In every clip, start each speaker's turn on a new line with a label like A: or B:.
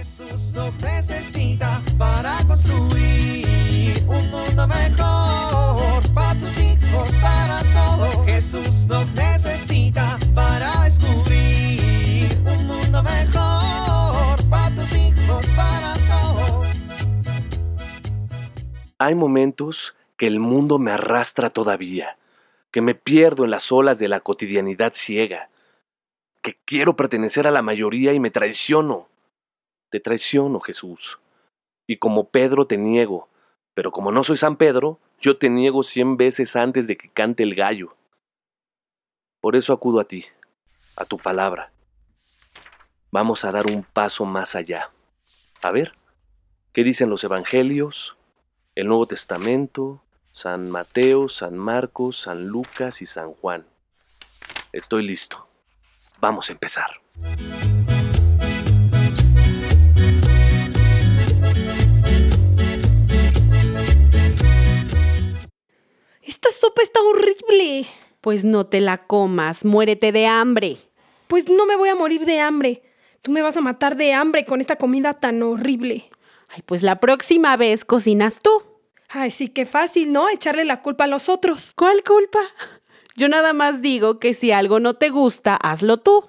A: Jesús nos necesita para construir un mundo mejor para tus hijos, para todos. Jesús nos necesita para descubrir un mundo mejor para tus hijos, para todos.
B: Hay momentos que el mundo me arrastra todavía, que me pierdo en las olas de la cotidianidad ciega, que quiero pertenecer a la mayoría y me traiciono. Te traiciono, Jesús. Y como Pedro te niego, pero como no soy San Pedro, yo te niego cien veces antes de que cante el gallo. Por eso acudo a ti, a tu palabra. Vamos a dar un paso más allá. A ver, ¿qué dicen los evangelios, el Nuevo Testamento, San Mateo, San Marcos, San Lucas y San Juan? Estoy listo. Vamos a empezar.
C: Pues no te la comas, muérete de hambre.
D: Pues no me voy a morir de hambre. Tú me vas a matar de hambre con esta comida tan horrible.
C: Ay, pues la próxima vez cocinas tú.
D: Ay, sí, qué fácil, ¿no? Echarle la culpa a los otros.
C: ¿Cuál culpa? Yo nada más digo que si algo no te gusta, hazlo tú.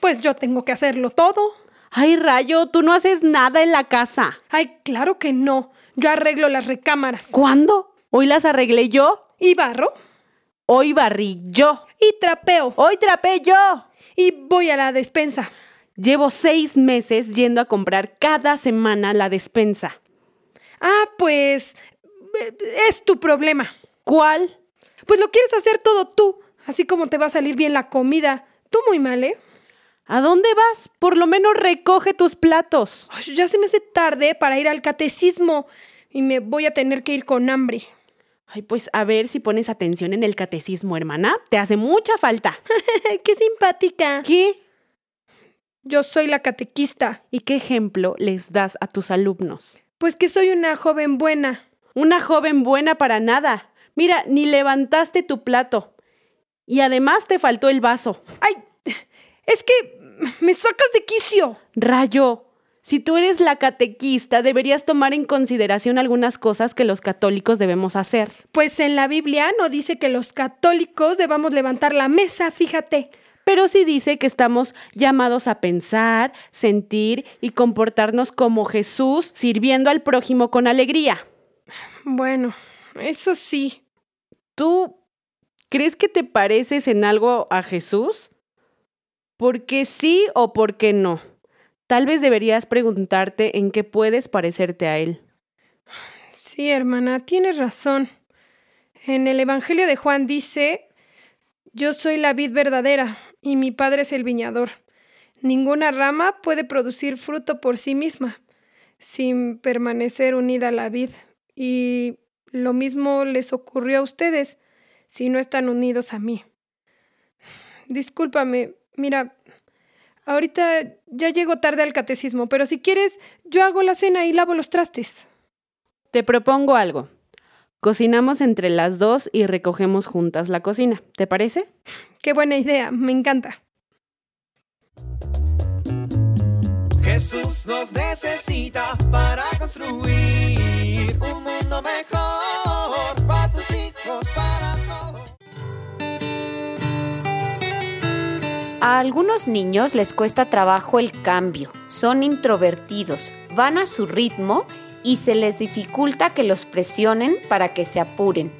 D: Pues yo tengo que hacerlo todo.
C: Ay, Rayo, tú no haces nada en la casa.
D: Ay, claro que no. Yo arreglo las recámaras.
C: ¿Cuándo? ¿Hoy las arreglé yo?
D: Y barro.
C: Hoy barrí yo.
D: Y trapeo.
C: Hoy trapé yo.
D: Y voy a la despensa.
C: Llevo seis meses yendo a comprar cada semana la despensa.
D: Ah, pues... eh, Es tu problema.
C: ¿Cuál?
D: Pues lo quieres hacer todo tú. Así como te va a salir bien la comida. Tú muy mal, ¿eh?
C: ¿A dónde vas? Por lo menos recoge tus platos.
D: Ay, ya se me hace tarde para ir al catecismo. Y me voy a tener que ir con hambre.
C: Ay, pues a ver si pones atención en el catecismo, hermana. Te hace mucha falta.
D: ¡Qué simpática!
C: ¿Qué?
D: Yo soy la catequista.
C: ¿Y qué ejemplo les das a tus alumnos?
D: Pues que soy una joven buena.
C: Una joven buena para nada. Mira, ni levantaste tu plato. Y además te faltó el vaso.
D: ¡Ay! Es que me sacas de quicio.
C: Rayo, si tú eres la catequista, deberías tomar en consideración algunas cosas que los católicos debemos hacer.
D: Pues en la Biblia no dice que los católicos debamos levantar la mesa, fíjate.
C: Pero sí dice que estamos llamados a pensar, sentir y comportarnos como Jesús, sirviendo al prójimo con alegría.
D: Bueno, eso sí.
C: ¿Tú crees que te pareces en algo a Jesús? ¿Por qué sí o por qué no? Tal vez deberías preguntarte en qué puedes parecerte a Él.
D: Sí, hermana, tienes razón. En el Evangelio de Juan dice, yo soy la vid verdadera y mi padre es el viñador. Ninguna rama puede producir fruto por sí misma, sin permanecer unida a la vid. Y lo mismo les ocurrió a ustedes si no están unidos a mí. Discúlpame, mira, ahorita ya llego tarde al catecismo, pero si quieres, yo hago la cena y lavo los trastes.
C: Te propongo algo. Cocinamos entre las dos y recogemos juntas la cocina. ¿Te parece?
D: Qué buena idea, me encanta.
A: Jesús nos necesita para construir un mundo mejor
E: A algunos niños les cuesta trabajo el cambio, son introvertidos, van a su ritmo y se les dificulta que los presionen para que se apuren.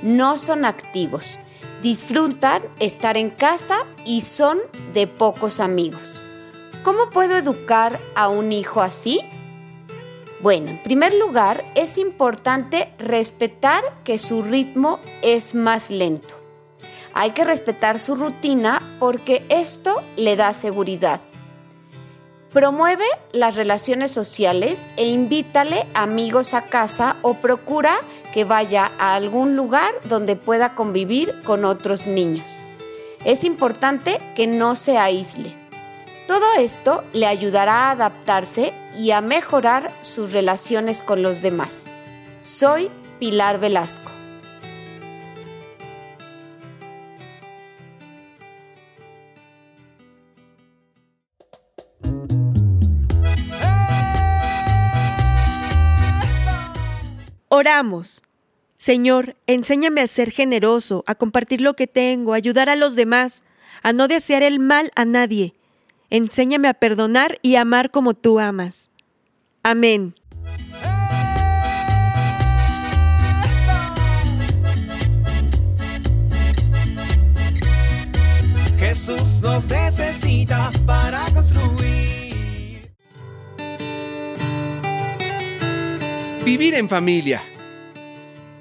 E: No son activos, disfrutan estar en casa y son de pocos amigos. ¿Cómo puedo educar a un hijo así? Bueno, en primer lugar, es importante respetar que su ritmo es más lento. Hay que respetar su rutina porque esto le da seguridad. Promueve las relaciones sociales e invítale amigos a casa o procura que vaya a algún lugar donde pueda convivir con otros niños. Es importante que no se aísle. Todo esto le ayudará a adaptarse y a mejorar sus relaciones con los demás. Soy Pilar Velasco.
F: Oramos. Señor, enséñame a ser generoso, a compartir lo que tengo, a ayudar a los demás, a no desear el mal a nadie. Enséñame a perdonar y amar como tú amas. Amén.
A: Jesús nos necesita para construir.
G: Vivir en familia.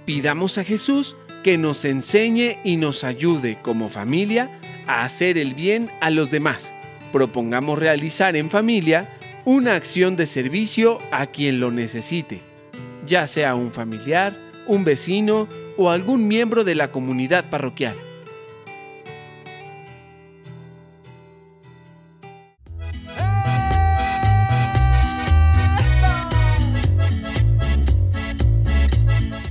G: Pidamos a Jesús que nos enseñe y nos ayude como familia a hacer el bien a los demás. Propongamos realizar en familia una acción de servicio a quien lo necesite, ya sea un familiar, un vecino o algún miembro de la comunidad parroquial.